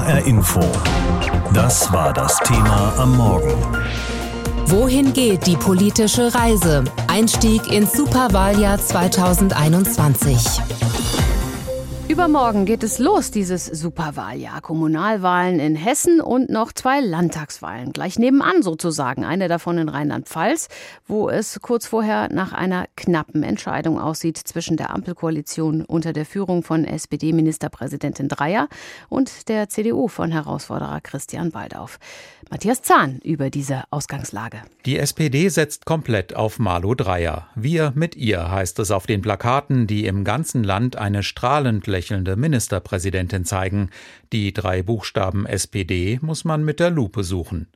HR Info. Das war das Thema am Morgen. Wohin geht die politische Reise? Einstieg ins Superwahljahr 2021. Übermorgen geht es los, dieses Superwahljahr. Kommunalwahlen in Hessen und noch zwei Landtagswahlen. Gleich nebenan sozusagen. Eine davon in Rheinland-Pfalz, wo es kurz vorher nach einer knappen Entscheidung aussieht zwischen der Ampelkoalition unter der Führung von SPD-Ministerpräsidentin Dreyer und der CDU von Herausforderer Christian Baldauf. Matthias Zahn über diese Ausgangslage. Die SPD setzt komplett auf Malu Dreyer. Wir mit ihr heißt es auf den Plakaten, die im ganzen Land eine strahlend lächelnde Ministerpräsidentin zeigen. Die drei Buchstaben SPD muss man mit der Lupe suchen.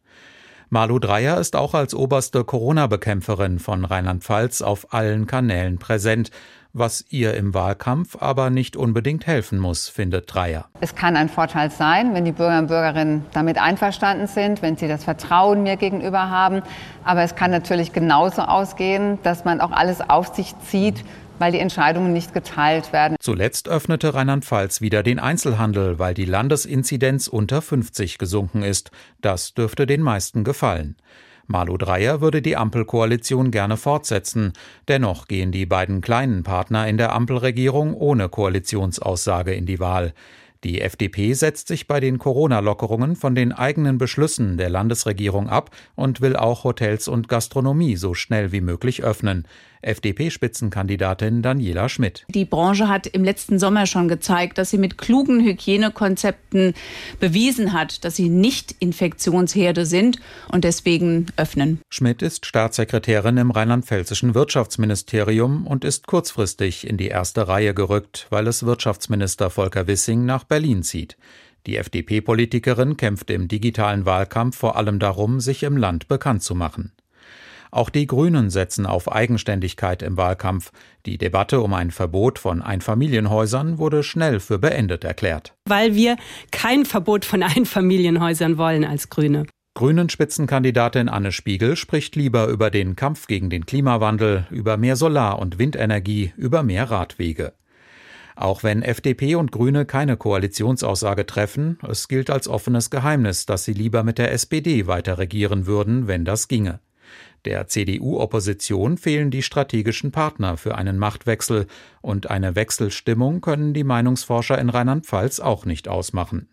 Malu Dreyer ist auch als oberste Corona-Bekämpferin von Rheinland-Pfalz auf allen Kanälen präsent, was ihr im Wahlkampf aber nicht unbedingt helfen muss, findet Dreyer. Es kann ein Vorteil sein, wenn die Bürger und Bürgerinnen damit einverstanden sind, wenn sie das Vertrauen mir gegenüber haben. Aber es kann natürlich genauso ausgehen, dass man auch alles auf sich zieht, weil die Entscheidungen nicht geteilt werden. Zuletzt öffnete Rheinland-Pfalz wieder den Einzelhandel, weil die Landesinzidenz unter 50 gesunken ist. Das dürfte den meisten gefallen. Malu Dreyer würde die Ampelkoalition gerne fortsetzen. Dennoch gehen die beiden kleinen Partner in der Ampelregierung ohne Koalitionsaussage in die Wahl. Die FDP setzt sich bei den Corona-Lockerungen von den eigenen Beschlüssen der Landesregierung ab und will auch Hotels und Gastronomie so schnell wie möglich öffnen. FDP-Spitzenkandidatin Daniela Schmidt. Die Branche hat im letzten Sommer schon gezeigt, dass sie mit klugen Hygienekonzepten bewiesen hat, dass sie nicht Infektionsherde sind und deswegen öffnen. Schmidt ist Staatssekretärin im rheinland-pfälzischen Wirtschaftsministerium und ist kurzfristig in die erste Reihe gerückt, weil es Wirtschaftsminister Volker Wissing nach Berlin zieht. Die FDP-Politikerin kämpft im digitalen Wahlkampf vor allem darum, sich im Land bekannt zu machen. Auch die Grünen setzen auf Eigenständigkeit im Wahlkampf. Die Debatte um ein Verbot von Einfamilienhäusern wurde schnell für beendet erklärt. Weil wir kein Verbot von Einfamilienhäusern wollen als Grüne. Grünen Spitzenkandidatin Anne Spiegel spricht lieber über den Kampf gegen den Klimawandel, über mehr Solar- und Windenergie, über mehr Radwege. Auch wenn FDP und Grüne keine Koalitionsaussage treffen, es gilt als offenes Geheimnis, dass sie lieber mit der SPD weiter regieren würden, wenn das ginge. Der CDU-Opposition fehlen die strategischen Partner für einen Machtwechsel, und eine Wechselstimmung können die Meinungsforscher in Rheinland-Pfalz auch nicht ausmachen.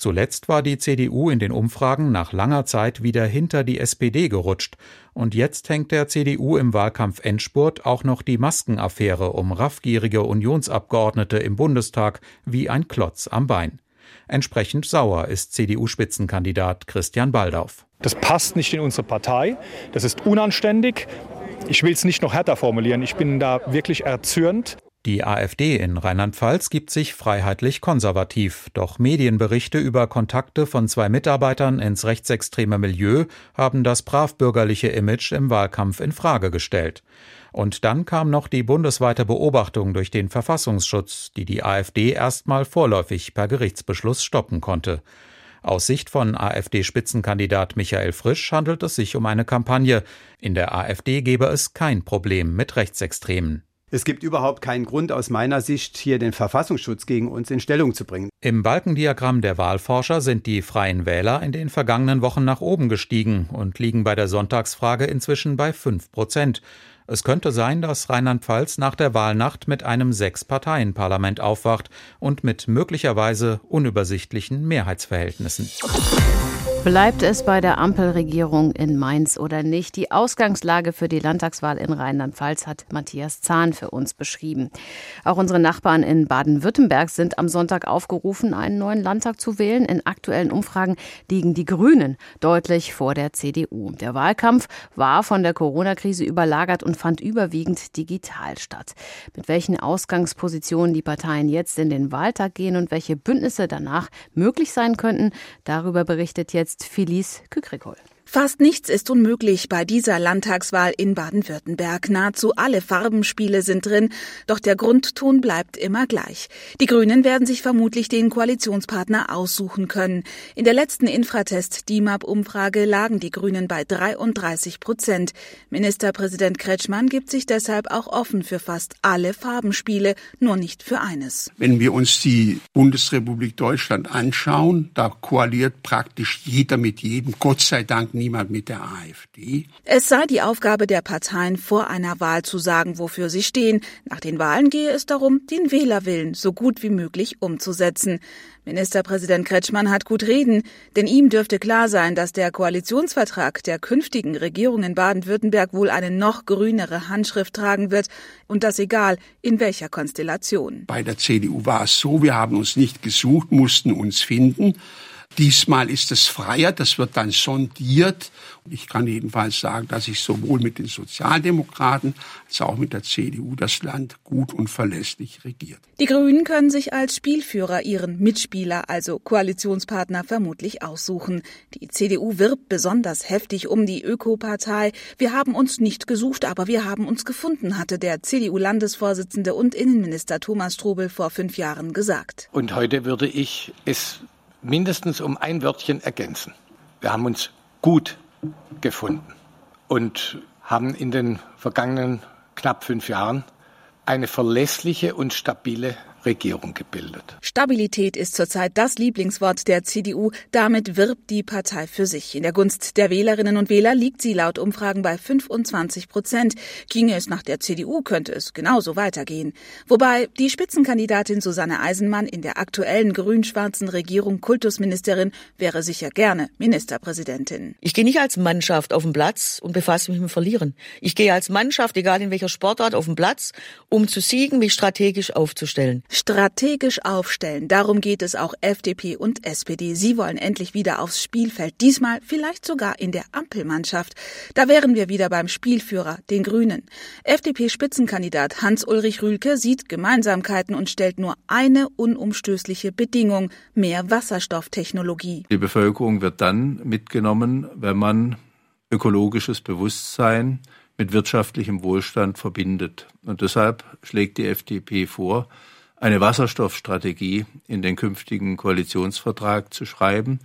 Zuletzt war die CDU in den Umfragen nach langer Zeit wieder hinter die SPD gerutscht, und jetzt hängt der CDU im Wahlkampf Endspurt auch noch die Maskenaffäre um raffgierige Unionsabgeordnete im Bundestag wie ein Klotz am Bein. Entsprechend sauer ist CDU-Spitzenkandidat Christian Baldauf. Das passt nicht in unsere Partei. Das ist unanständig. Ich will es nicht noch härter formulieren. Ich bin da wirklich erzürnt. Die AfD in Rheinland-Pfalz gibt sich freiheitlich konservativ, doch Medienberichte über Kontakte von zwei Mitarbeitern ins rechtsextreme Milieu haben das bravbürgerliche Image im Wahlkampf in Frage gestellt. Und dann kam noch die bundesweite Beobachtung durch den Verfassungsschutz, die die AfD erstmal vorläufig per Gerichtsbeschluss stoppen konnte. Aus Sicht von AfD-Spitzenkandidat Michael Frisch handelt es sich um eine Kampagne. In der AfD gebe es kein Problem mit Rechtsextremen. Es gibt überhaupt keinen Grund aus meiner Sicht, hier den Verfassungsschutz gegen uns in Stellung zu bringen. Im Balkendiagramm der Wahlforscher sind die Freien Wähler in den vergangenen Wochen nach oben gestiegen und liegen bei der Sonntagsfrage inzwischen bei 5 Prozent. Es könnte sein, dass Rheinland-Pfalz nach der Wahlnacht mit einem Sechs-Parteien-Parlament aufwacht und mit möglicherweise unübersichtlichen Mehrheitsverhältnissen. Bleibt es bei der Ampelregierung in Mainz oder nicht? Die Ausgangslage für die Landtagswahl in Rheinland-Pfalz hat Matthias Zahn für uns beschrieben. Auch unsere Nachbarn in Baden-Württemberg sind am Sonntag aufgerufen, einen neuen Landtag zu wählen. In aktuellen Umfragen liegen die Grünen deutlich vor der CDU. Der Wahlkampf war von der Corona-Krise überlagert und fand überwiegend digital statt. Mit welchen Ausgangspositionen die Parteien jetzt in den Wahltag gehen und welche Bündnisse danach möglich sein könnten, darüber berichtet jetzt jetzt Felice Kükrikol. Fast nichts ist unmöglich bei dieser Landtagswahl in Baden-Württemberg. Nahezu alle Farbenspiele sind drin, doch der Grundton bleibt immer gleich. Die Grünen werden sich vermutlich den Koalitionspartner aussuchen können. In der letzten Infratest-DIMAP-Umfrage lagen die Grünen bei 33 Prozent. Ministerpräsident Kretschmann gibt sich deshalb auch offen für fast alle Farbenspiele, nur nicht für eines. Wenn wir uns die Bundesrepublik Deutschland anschauen, da koaliert praktisch jeder mit jedem, Gott sei Dank niemand mit der AfD. Es sei die Aufgabe der Parteien, vor einer Wahl zu sagen, wofür sie stehen. Nach den Wahlen gehe es darum, den Wählerwillen so gut wie möglich umzusetzen. Ministerpräsident Kretschmann hat gut reden, denn ihm dürfte klar sein, dass der Koalitionsvertrag der künftigen Regierung in Baden-Württemberg wohl eine noch grünere Handschrift tragen wird und das egal in welcher Konstellation. Bei der CDU war es so, wir haben uns nicht gesucht, mussten uns finden. Diesmal ist es freier, das wird dann sondiert. Ich kann jedenfalls sagen, dass ich sowohl mit den Sozialdemokraten als auch mit der CDU das Land gut und verlässlich regiert. Die Grünen können sich als Spielführer ihren Mitspieler, also Koalitionspartner, vermutlich aussuchen. Die CDU wirbt besonders heftig um die Ökopartei. Wir haben uns nicht gesucht, aber wir haben uns gefunden, hatte der CDU-Landesvorsitzende und Innenminister Thomas Strobel vor fünf Jahren gesagt. Und heute würde ich es mindestens um ein Wörtchen ergänzen. Wir haben uns gut gefunden und haben in den vergangenen knapp fünf Jahren eine verlässliche und stabile Regierung gebildet. Stabilität ist zurzeit das Lieblingswort der CDU. Damit wirbt die Partei für sich. In der Gunst der Wählerinnen und Wähler liegt sie laut Umfragen bei 25 Prozent. Ginge es nach der CDU, könnte es genauso weitergehen. Wobei die Spitzenkandidatin Susanne Eisenmann in der aktuellen grün-schwarzen Regierung Kultusministerin wäre sicher gerne Ministerpräsidentin. Ich gehe nicht als Mannschaft auf den Platz und befasse mich mit Verlieren. Ich gehe als Mannschaft, egal in welcher Sportart, auf den Platz, um zu siegen, mich strategisch aufzustellen strategisch aufstellen. Darum geht es auch FDP und SPD. Sie wollen endlich wieder aufs Spielfeld, diesmal vielleicht sogar in der Ampelmannschaft. Da wären wir wieder beim Spielführer, den Grünen. FDP-Spitzenkandidat Hans-Ulrich Rühlke sieht Gemeinsamkeiten und stellt nur eine unumstößliche Bedingung, mehr Wasserstofftechnologie. Die Bevölkerung wird dann mitgenommen, wenn man ökologisches Bewusstsein mit wirtschaftlichem Wohlstand verbindet. Und deshalb schlägt die FDP vor, eine Wasserstoffstrategie in den künftigen Koalitionsvertrag zu schreiben.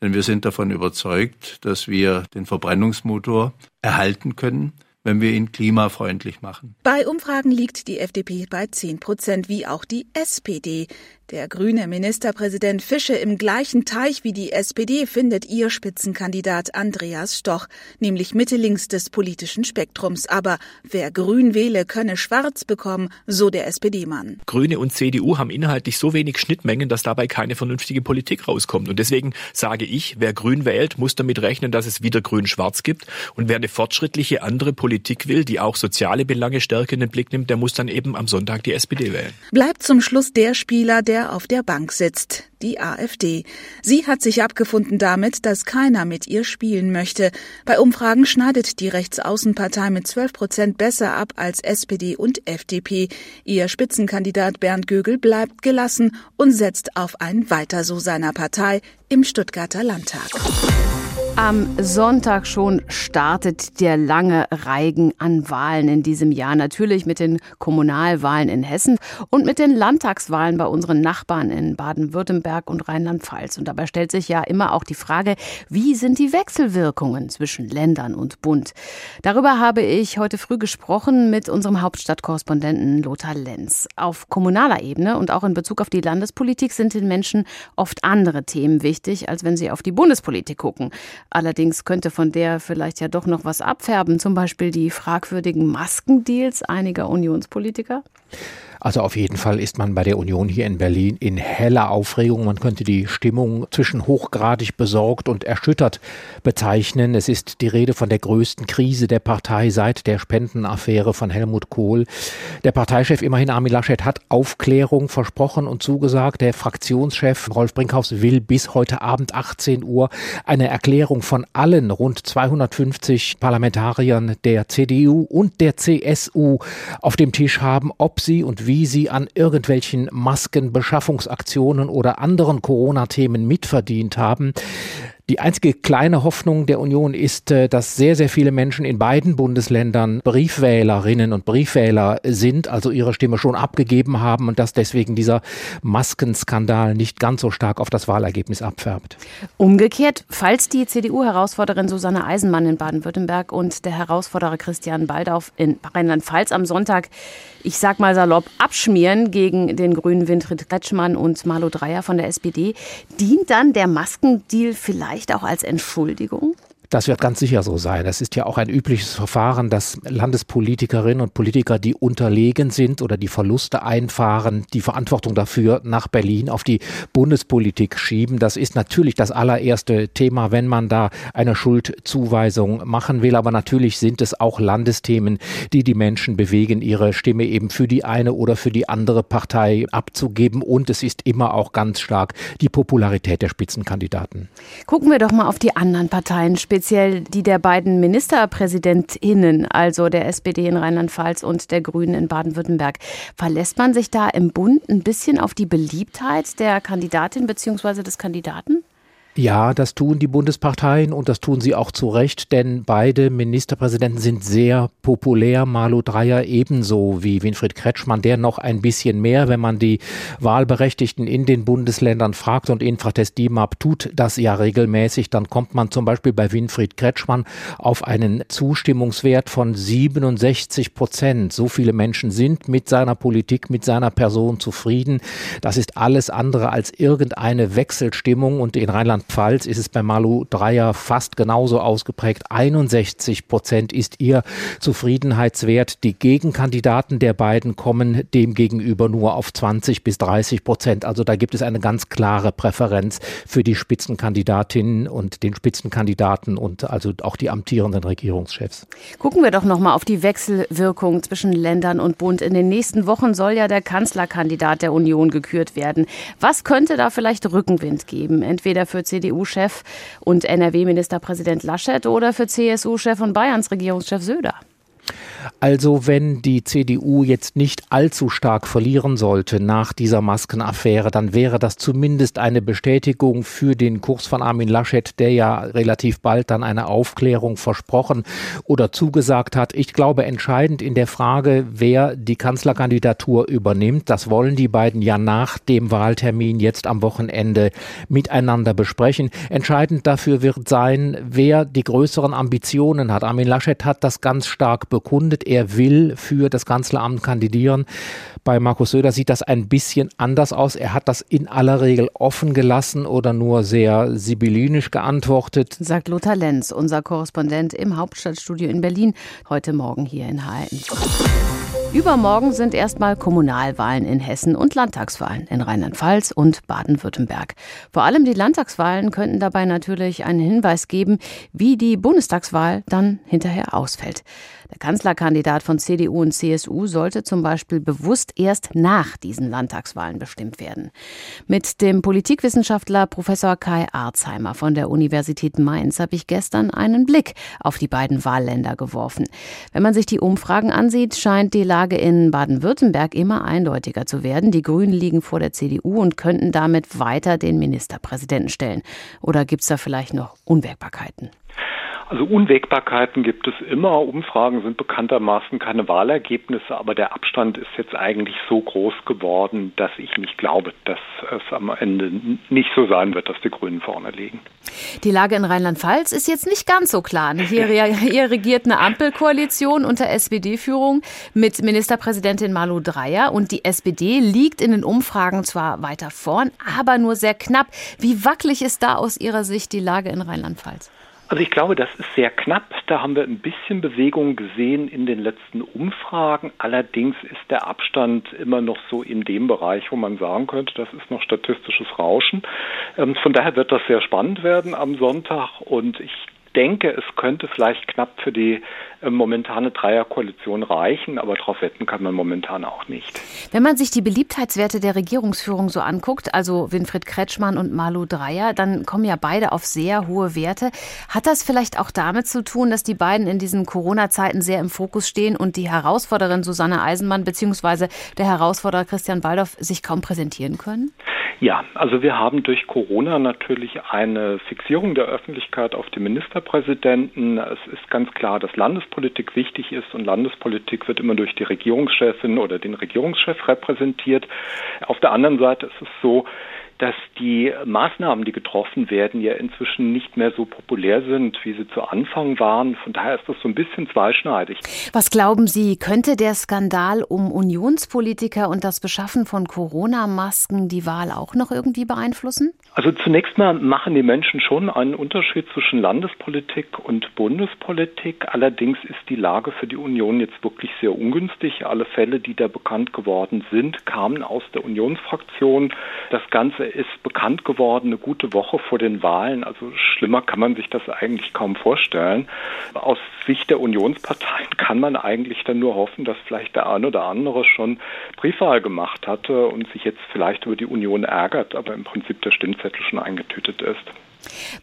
Denn wir sind davon überzeugt, dass wir den Verbrennungsmotor erhalten können wenn wir ihn klimafreundlich machen. Bei Umfragen liegt die FDP bei 10 Prozent, wie auch die SPD. Der grüne Ministerpräsident Fische im gleichen Teich wie die SPD findet ihr Spitzenkandidat Andreas Stoch, nämlich Mitte links des politischen Spektrums. Aber wer grün wähle, könne schwarz bekommen, so der SPD-Mann. Grüne und CDU haben inhaltlich so wenig Schnittmengen, dass dabei keine vernünftige Politik rauskommt. Und deswegen sage ich, wer grün wählt, muss damit rechnen, dass es wieder grün-schwarz gibt. Und wer eine fortschrittliche andere Politik will, die auch soziale Belange stärker in den Blick nimmt, der muss dann eben am Sonntag die SPD wählen. Bleibt zum Schluss der Spieler, der auf der Bank sitzt, die AfD. Sie hat sich abgefunden damit, dass keiner mit ihr spielen möchte. Bei Umfragen schneidet die Rechtsaußenpartei mit 12 Prozent besser ab als SPD und FDP. Ihr Spitzenkandidat Bernd Gögel bleibt gelassen und setzt auf ein Weiter so seiner Partei im Stuttgarter Landtag. Am Sonntag schon startet der lange Reigen an Wahlen in diesem Jahr. Natürlich mit den Kommunalwahlen in Hessen und mit den Landtagswahlen bei unseren Nachbarn in Baden-Württemberg und Rheinland-Pfalz. Und dabei stellt sich ja immer auch die Frage, wie sind die Wechselwirkungen zwischen Ländern und Bund? Darüber habe ich heute früh gesprochen mit unserem Hauptstadtkorrespondenten Lothar Lenz. Auf kommunaler Ebene und auch in Bezug auf die Landespolitik sind den Menschen oft andere Themen wichtig, als wenn sie auf die Bundespolitik gucken. Allerdings könnte von der vielleicht ja doch noch was abfärben, zum Beispiel die fragwürdigen Maskendeals einiger Unionspolitiker. Also auf jeden Fall ist man bei der Union hier in Berlin in heller Aufregung. Man könnte die Stimmung zwischen hochgradig besorgt und erschüttert bezeichnen. Es ist die Rede von der größten Krise der Partei seit der Spendenaffäre von Helmut Kohl. Der Parteichef immerhin Armin Laschet hat Aufklärung versprochen und zugesagt. Der Fraktionschef Rolf Brinkhaus will bis heute Abend 18 Uhr eine Erklärung von allen rund 250 Parlamentariern der CDU und der CSU auf dem Tisch haben, ob sie und wie wie sie an irgendwelchen Maskenbeschaffungsaktionen oder anderen Corona-Themen mitverdient haben. Die einzige kleine Hoffnung der Union ist, äh, dass sehr, sehr viele Menschen in beiden Bundesländern Briefwählerinnen und Briefwähler sind, also ihre Stimme schon abgegeben haben und dass deswegen dieser Maskenskandal nicht ganz so stark auf das Wahlergebnis abfärbt. Umgekehrt, falls die CDU-Herausforderin Susanne Eisenmann in Baden-Württemberg und der Herausforderer Christian Baldauf in Rheinland-Pfalz am Sonntag, ich sag mal salopp, abschmieren gegen den grünen Winfried Kretschmann und Marlo Dreyer von der SPD, dient dann der Maskendeal vielleicht auch als Entschuldigung? Das wird ganz sicher so sein. Es ist ja auch ein übliches Verfahren, dass Landespolitikerinnen und Politiker, die unterlegen sind oder die Verluste einfahren, die Verantwortung dafür nach Berlin auf die Bundespolitik schieben. Das ist natürlich das allererste Thema, wenn man da eine Schuldzuweisung machen will. Aber natürlich sind es auch Landesthemen, die die Menschen bewegen, ihre Stimme eben für die eine oder für die andere Partei abzugeben. Und es ist immer auch ganz stark die Popularität der Spitzenkandidaten. Gucken wir doch mal auf die anderen Parteien speziell die der beiden Ministerpräsidentinnen, also der SPD in Rheinland-Pfalz und der Grünen in Baden-Württemberg. Verlässt man sich da im Bund ein bisschen auf die Beliebtheit der Kandidatin bzw. des Kandidaten? Ja, das tun die Bundesparteien und das tun sie auch zu Recht, denn beide Ministerpräsidenten sind sehr populär. Malu Dreyer ebenso wie Winfried Kretschmann, der noch ein bisschen mehr, wenn man die Wahlberechtigten in den Bundesländern fragt und Infratest DIMAP tut das ja regelmäßig, dann kommt man zum Beispiel bei Winfried Kretschmann auf einen Zustimmungswert von 67 Prozent. So viele Menschen sind mit seiner Politik, mit seiner Person zufrieden. Das ist alles andere als irgendeine Wechselstimmung und in Rheinland Rheinland-Pfalz ist es bei Malu Dreyer fast genauso ausgeprägt. 61 Prozent ist ihr Zufriedenheitswert. Die Gegenkandidaten der beiden kommen demgegenüber nur auf 20 bis 30 Prozent. Also da gibt es eine ganz klare Präferenz für die Spitzenkandidatinnen und den Spitzenkandidaten und also auch die amtierenden Regierungschefs. Gucken wir doch noch mal auf die Wechselwirkung zwischen Ländern und Bund. In den nächsten Wochen soll ja der Kanzlerkandidat der Union gekürt werden. Was könnte da vielleicht Rückenwind geben? Entweder für CDU-Chef und NRW-Ministerpräsident Laschet oder für CSU-Chef und Bayerns Regierungschef Söder? Also wenn die CDU jetzt nicht allzu stark verlieren sollte nach dieser Maskenaffäre, dann wäre das zumindest eine Bestätigung für den Kurs von Armin Laschet, der ja relativ bald dann eine Aufklärung versprochen oder zugesagt hat. Ich glaube, entscheidend in der Frage, wer die Kanzlerkandidatur übernimmt, das wollen die beiden ja nach dem Wahltermin jetzt am Wochenende miteinander besprechen. Entscheidend dafür wird sein, wer die größeren Ambitionen hat. Armin Laschet hat das ganz stark bekundet, er will für das Kanzleramt kandidieren. Bei Markus Söder sieht das ein bisschen anders aus. Er hat das in aller Regel offen gelassen oder nur sehr sibyllinisch geantwortet. Sagt Lothar Lenz, unser Korrespondent im Hauptstadtstudio in Berlin, heute Morgen hier in HN. Übermorgen sind erstmal Kommunalwahlen in Hessen und Landtagswahlen in Rheinland-Pfalz und Baden-Württemberg. Vor allem die Landtagswahlen könnten dabei natürlich einen Hinweis geben, wie die Bundestagswahl dann hinterher ausfällt. Der Kanzlerkandidat von CDU und CSU sollte zum Beispiel bewusst erst nach diesen Landtagswahlen bestimmt werden. Mit dem Politikwissenschaftler Professor Kai Arzheimer von der Universität Mainz habe ich gestern einen Blick auf die beiden Wahlländer geworfen. Wenn man sich die Umfragen ansieht, scheint die Lage in Baden-Württemberg immer eindeutiger zu werden. Die Grünen liegen vor der CDU und könnten damit weiter den Ministerpräsidenten stellen. Oder gibt es da vielleicht noch Unwägbarkeiten? Also Unwägbarkeiten gibt es immer. Umfragen sind bekanntermaßen keine Wahlergebnisse, aber der Abstand ist jetzt eigentlich so groß geworden, dass ich nicht glaube, dass es am Ende nicht so sein wird, dass die Grünen vorne liegen. Die Lage in Rheinland-Pfalz ist jetzt nicht ganz so klar. Hier, hier regiert eine Ampelkoalition unter SPD-Führung mit Ministerpräsidentin Malu Dreyer und die SPD liegt in den Umfragen zwar weiter vorn, aber nur sehr knapp. Wie wackelig ist da aus Ihrer Sicht die Lage in Rheinland-Pfalz? Also ich glaube, das ist sehr knapp. Da haben wir ein bisschen Bewegung gesehen in den letzten Umfragen. Allerdings ist der Abstand immer noch so in dem Bereich, wo man sagen könnte, das ist noch statistisches Rauschen. Ähm, von daher wird das sehr spannend werden am Sonntag und ich denke, es könnte vielleicht knapp für die äh, momentane Dreierkoalition reichen, aber darauf wetten kann man momentan auch nicht. Wenn man sich die Beliebtheitswerte der Regierungsführung so anguckt, also Winfried Kretschmann und Malu Dreyer, dann kommen ja beide auf sehr hohe Werte. Hat das vielleicht auch damit zu tun, dass die beiden in diesen Corona-Zeiten sehr im Fokus stehen und die Herausforderin Susanne Eisenmann bzw. der Herausforderer Christian Waldorf sich kaum präsentieren können? Ja, also wir haben durch Corona natürlich eine Fixierung der Öffentlichkeit auf den Ministerpräsidenten. Es ist ganz klar, dass Landespolitik wichtig ist und Landespolitik wird immer durch die Regierungschefin oder den Regierungschef repräsentiert. Auf der anderen Seite ist es so, dass die Maßnahmen, die getroffen werden, ja inzwischen nicht mehr so populär sind, wie sie zu Anfang waren. Von daher ist das so ein bisschen zweischneidig. Was glauben Sie, könnte der Skandal um Unionspolitiker und das Beschaffen von Corona-Masken die Wahl auch noch irgendwie beeinflussen? Also zunächst mal machen die Menschen schon einen Unterschied zwischen Landespolitik und Bundespolitik. Allerdings ist die Lage für die Union jetzt wirklich sehr ungünstig. Alle Fälle, die da bekannt geworden sind, kamen aus der Unionsfraktion. Das Ganze ist bekannt geworden eine gute Woche vor den Wahlen. Also schlimmer kann man sich das eigentlich kaum vorstellen. Aus Sicht der Unionsparteien kann man eigentlich dann nur hoffen, dass vielleicht der eine oder andere schon Briefwahl gemacht hatte und sich jetzt vielleicht über die Union ärgert, aber im Prinzip der Stimmzettel schon eingetütet ist.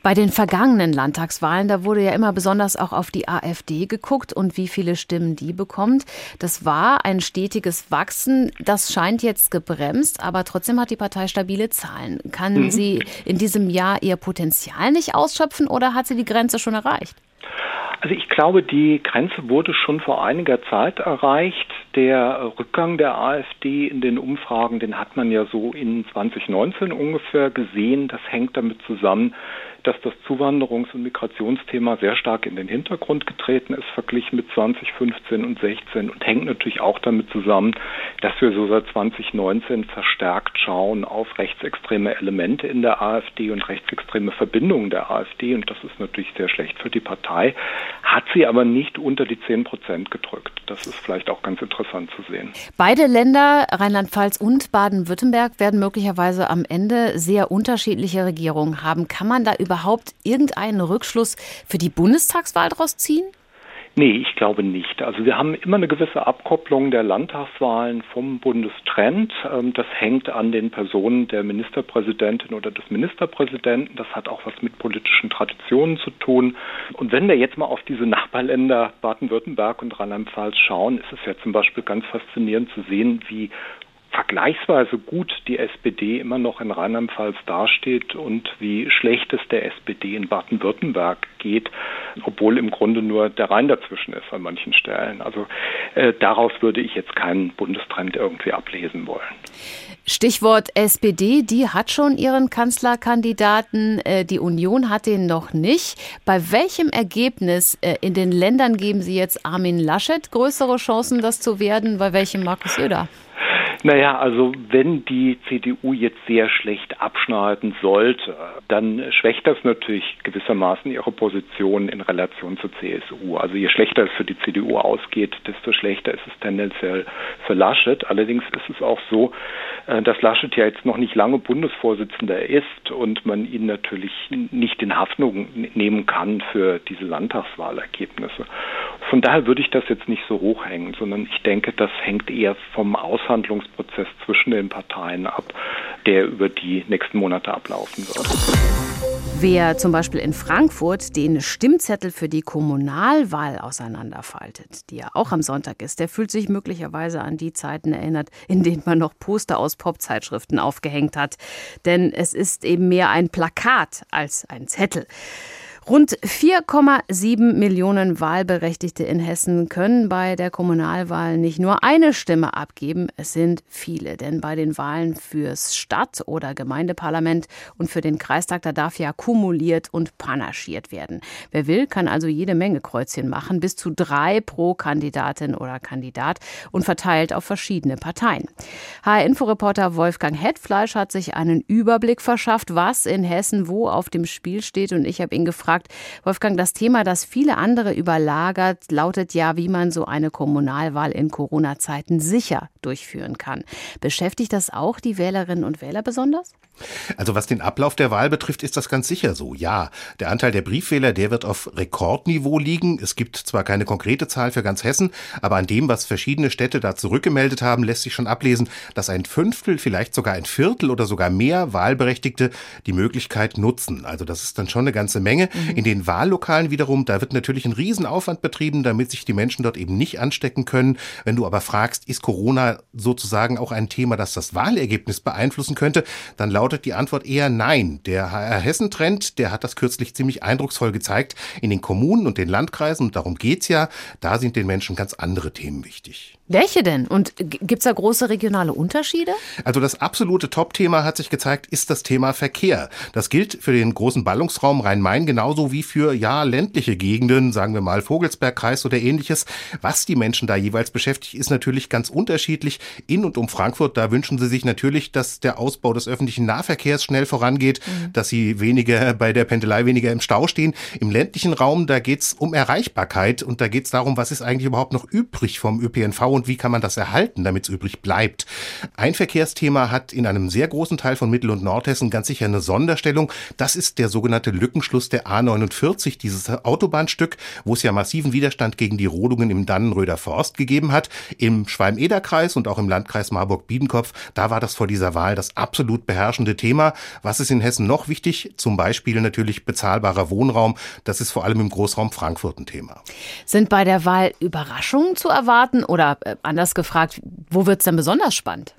Bei den vergangenen Landtagswahlen, da wurde ja immer besonders auch auf die AfD geguckt und wie viele Stimmen die bekommt. Das war ein stetiges Wachsen. Das scheint jetzt gebremst, aber trotzdem hat die Partei stabile Zahlen. Kann mhm. sie in diesem Jahr ihr Potenzial nicht ausschöpfen oder hat sie die Grenze schon erreicht? Also ich glaube, die Grenze wurde schon vor einiger Zeit erreicht. Der Rückgang der AfD in den Umfragen, den hat man ja so in 2019 ungefähr gesehen. Das hängt damit zusammen, dass das Zuwanderungs- und Migrationsthema sehr stark in den Hintergrund getreten ist, verglichen mit 2015 und 16 und hängt natürlich auch damit zusammen, dass wir so seit 2019 verstärkt schauen auf rechtsextreme Elemente in der AfD und rechtsextreme Verbindungen der AfD und das ist natürlich sehr schlecht für die Partei, hat sie aber nicht unter die 10 Prozent gedrückt. Das ist vielleicht auch ganz interessant zu sehen. Beide Länder, Rheinland-Pfalz und Baden-Württemberg, werden möglicherweise am Ende sehr unterschiedliche Regierungen haben. Kann man da über überhaupt irgendeinen Rückschluss für die Bundestagswahl daraus ziehen? Nee, ich glaube nicht. Also wir haben immer eine gewisse Abkopplung der Landtagswahlen vom Bundestrend. Ähm, das hängt an den Personen der Ministerpräsidentin oder des Ministerpräsidenten. Das hat auch was mit politischen Traditionen zu tun. Und wenn wir jetzt mal auf diese Nachbarländer Baden-Württemberg und Rheinland-Pfalz schauen, ist es ja zum Beispiel ganz faszinierend zu sehen, wie vergleichsweise gut die SPD immer noch in Rheinland-Pfalz dasteht und wie schlecht es der SPD in Baden-Württemberg geht, obwohl im Grunde nur der Rhein dazwischen ist an manchen Stellen. Also äh, daraus würde ich jetzt keinen Bundestrend irgendwie ablesen wollen. Stichwort SPD, die hat schon ihren Kanzlerkandidaten, äh, die Union hat den noch nicht. Bei welchem Ergebnis äh, in den Ländern geben Sie jetzt Armin Laschet größere Chancen, das zu werden, bei welchem Markus Söder? Naja, also wenn die CDU jetzt sehr schlecht abschneiden sollte, dann schwächt das natürlich gewissermaßen ihre Position in Relation zur CSU. Also je schlechter es für die CDU ausgeht, desto schlechter ist es tendenziell für Laschet. Allerdings ist es auch so, äh, dass Laschet ja jetzt noch nicht lange Bundesvorsitzender ist und man ihn natürlich nicht in Haftung nehmen kann für diese Landtagswahlergebnisse. Von daher würde ich das jetzt nicht so hochhängen, sondern ich denke, das hängt eher vom Aushandlungsprozess zwischen den Parteien ab, der über die nächsten Monate ablaufen wird. Wer zum Beispiel in Frankfurt den Stimmzettel für die Kommunalwahl auseinanderfaltet, die ja auch am Sonntag ist, der fühlt sich möglicherweise an die Zeiten erinnert, in denen man noch Poster aus Popzeitschriften aufgehängt hat. Denn es ist eben mehr ein Plakat als ein Zettel. Rund 4,7 Millionen Wahlberechtigte in Hessen können bei der Kommunalwahl nicht nur eine Stimme abgeben, es sind viele. Denn bei den Wahlen fürs Stadt- oder Gemeindeparlament und für den Kreistag, da darf ja kumuliert und panaschiert werden. Wer will, kann also jede Menge Kreuzchen machen, bis zu drei pro Kandidatin oder Kandidat und verteilt auf verschiedene Parteien. HR-Inforeporter Wolfgang Hetfleisch hat sich einen Überblick verschafft, was in Hessen wo auf dem Spiel steht und ich habe ihn gefragt, gefragt. Wolfgang, das Thema, das viele andere überlagert, lautet ja, wie man so eine Kommunalwahl in Corona-Zeiten sicher durchführen kann. Beschäftigt das auch die Wählerinnen und Wähler besonders? Also was den Ablauf der Wahl betrifft, ist das ganz sicher so. Ja, der Anteil der Briefwähler, der wird auf Rekordniveau liegen. Es gibt zwar keine konkrete Zahl für ganz Hessen, aber an dem, was verschiedene Städte da zurückgemeldet haben, lässt sich schon ablesen, dass ein Fünftel, vielleicht sogar ein Viertel oder sogar mehr Wahlberechtigte die Möglichkeit nutzen. Also das ist dann schon eine ganze Menge. Mhm. In den Wahllokalen wiederum, da wird natürlich ein Riesenaufwand betrieben, damit sich die Menschen dort eben nicht anstecken können. Wenn du aber fragst, ist Corona sozusagen auch ein Thema, das das Wahlergebnis beeinflussen könnte, dann lautet die Antwort eher nein. Der HR Hessen-Trend, der hat das kürzlich ziemlich eindrucksvoll gezeigt. In den Kommunen und den Landkreisen, und darum geht's ja, da sind den Menschen ganz andere Themen wichtig. Welche denn? Und gibt es da große regionale Unterschiede? Also das absolute Top-Thema hat sich gezeigt, ist das Thema Verkehr. Das gilt für den großen Ballungsraum Rhein-Main genauso wie für ja ländliche Gegenden, sagen wir mal Vogelsbergkreis oder ähnliches. Was die Menschen da jeweils beschäftigt, ist natürlich ganz unterschiedlich. In und um Frankfurt, da wünschen sie sich natürlich, dass der Ausbau des öffentlichen Nahverkehrs schnell vorangeht, mhm. dass sie weniger bei der Pendelei weniger im Stau stehen. Im ländlichen Raum, da geht's um Erreichbarkeit und da geht's darum, was ist eigentlich überhaupt noch übrig vom ÖPNV und wie kann man das erhalten, damit es übrig bleibt. Ein Verkehrsthema hat in einem sehr großen Teil von Mittel- und Nordhessen ganz sicher eine Sonderstellung. Das ist der sogenannte Lückenschluss der A49, dieses Autobahnstück, wo es ja massiven Widerstand gegen die Rodungen im Dannenröder Forst gegeben hat. Im Schwalm-Eder-Kreis und auch im Landkreis Marburg-Biedenkopf, da war das vor dieser Wahl das absolut beherrschende Thema. Was ist in Hessen noch wichtig? Zum Beispiel natürlich bezahlbarer Wohnraum. Das ist vor allem im Großraum Frankfurt ein Thema. Sind bei der Wahl Überraschungen zu erwarten oder anders gefragt, wo wird es denn besonders spannend?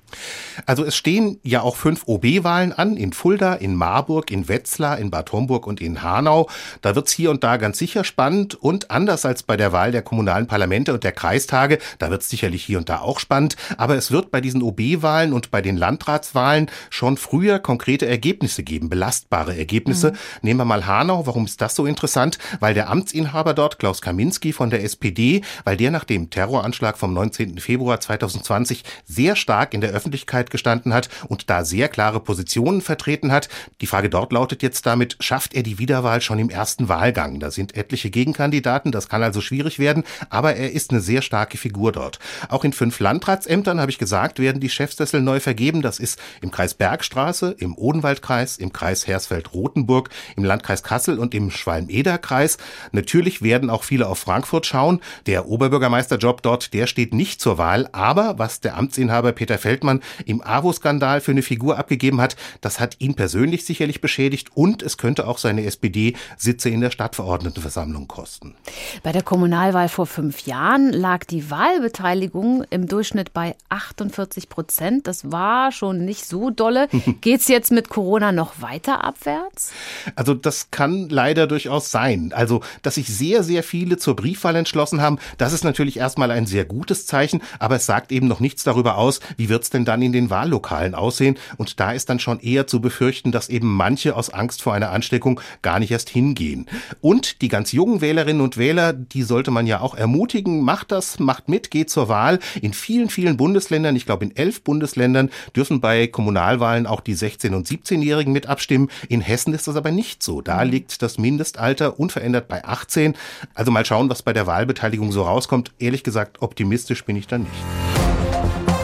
Also es stehen ja auch fünf OB-Wahlen an, in Fulda, in Marburg, in Wetzlar, in Bad Homburg und in Hanau. Da wird es hier und da ganz sicher spannend und anders als bei der Wahl der kommunalen Parlamente und der Kreistage, da wird es sicherlich hier und da auch spannend, aber es wird bei diesen OB-Wahlen und bei den Landratswahlen schon früher konkrete Ergebnisse geben, belastbare Ergebnisse. Mhm. Nehmen wir mal Hanau, warum ist das so interessant? Weil der Amtsinhaber dort, Klaus Kaminski von der SPD, weil der nach dem Terroranschlag vom 19. Februar 2020 sehr stark in der Öffentlichkeit gestanden hat und da sehr klare Positionen vertreten hat. Die Frage dort lautet jetzt damit, schafft er die Wiederwahl schon im ersten Wahlgang? Da sind etliche Gegenkandidaten, das kann also schwierig werden, aber er ist eine sehr starke Figur dort. Auch in fünf Landratsämtern, habe ich gesagt, werden die Chefsessel neu vergeben. Das ist im Kreis Bergstraße, im Odenwaldkreis, im Kreis Hersfeld-Rotenburg, im Landkreis Kassel und im Schwalm-Eder-Kreis. Natürlich werden auch viele auf Frankfurt schauen. Der Oberbürgermeisterjob dort, der steht nicht zur Wahl, aber was der Amtsinhaber Peter Feldmann im AWO-Skandal für eine Figur abgegeben hat, das hat ihn persönlich sicherlich beschädigt und es könnte auch seine SPD Sitze in der Stadtverordnetenversammlung kosten. Bei der Kommunalwahl vor fünf Jahren lag die Wahlbeteiligung im Durchschnitt bei 48 Prozent. Das war schon nicht so dolle. Geht es jetzt mit Corona noch weiter abwärts? Also das kann leider durchaus sein. Also, dass sich sehr, sehr viele zur Briefwahl entschlossen haben, das ist natürlich erstmal ein sehr gutes Zeichen, aber es sagt eben noch nichts darüber aus, wie wird es denn dann in den Wahllokalen aussehen. Und da ist dann schon eher zu befürchten, dass eben manche aus Angst vor einer Ansteckung gar nicht erst hingehen. Und die ganz jungen Wählerinnen und Wähler, die sollte man ja auch ermutigen, macht das, macht mit, geht zur Wahl. In vielen, vielen Bundesländern, ich glaube in elf Bundesländern, dürfen bei Kommunalwahlen auch die 16- und 17-Jährigen mit abstimmen. In Hessen ist das aber nicht so. Da mhm. liegt das Mindestalter unverändert bei 18. Also mal schauen, was bei der Wahlbeteiligung so rauskommt. Ehrlich gesagt, optimistisch bin ich da nicht.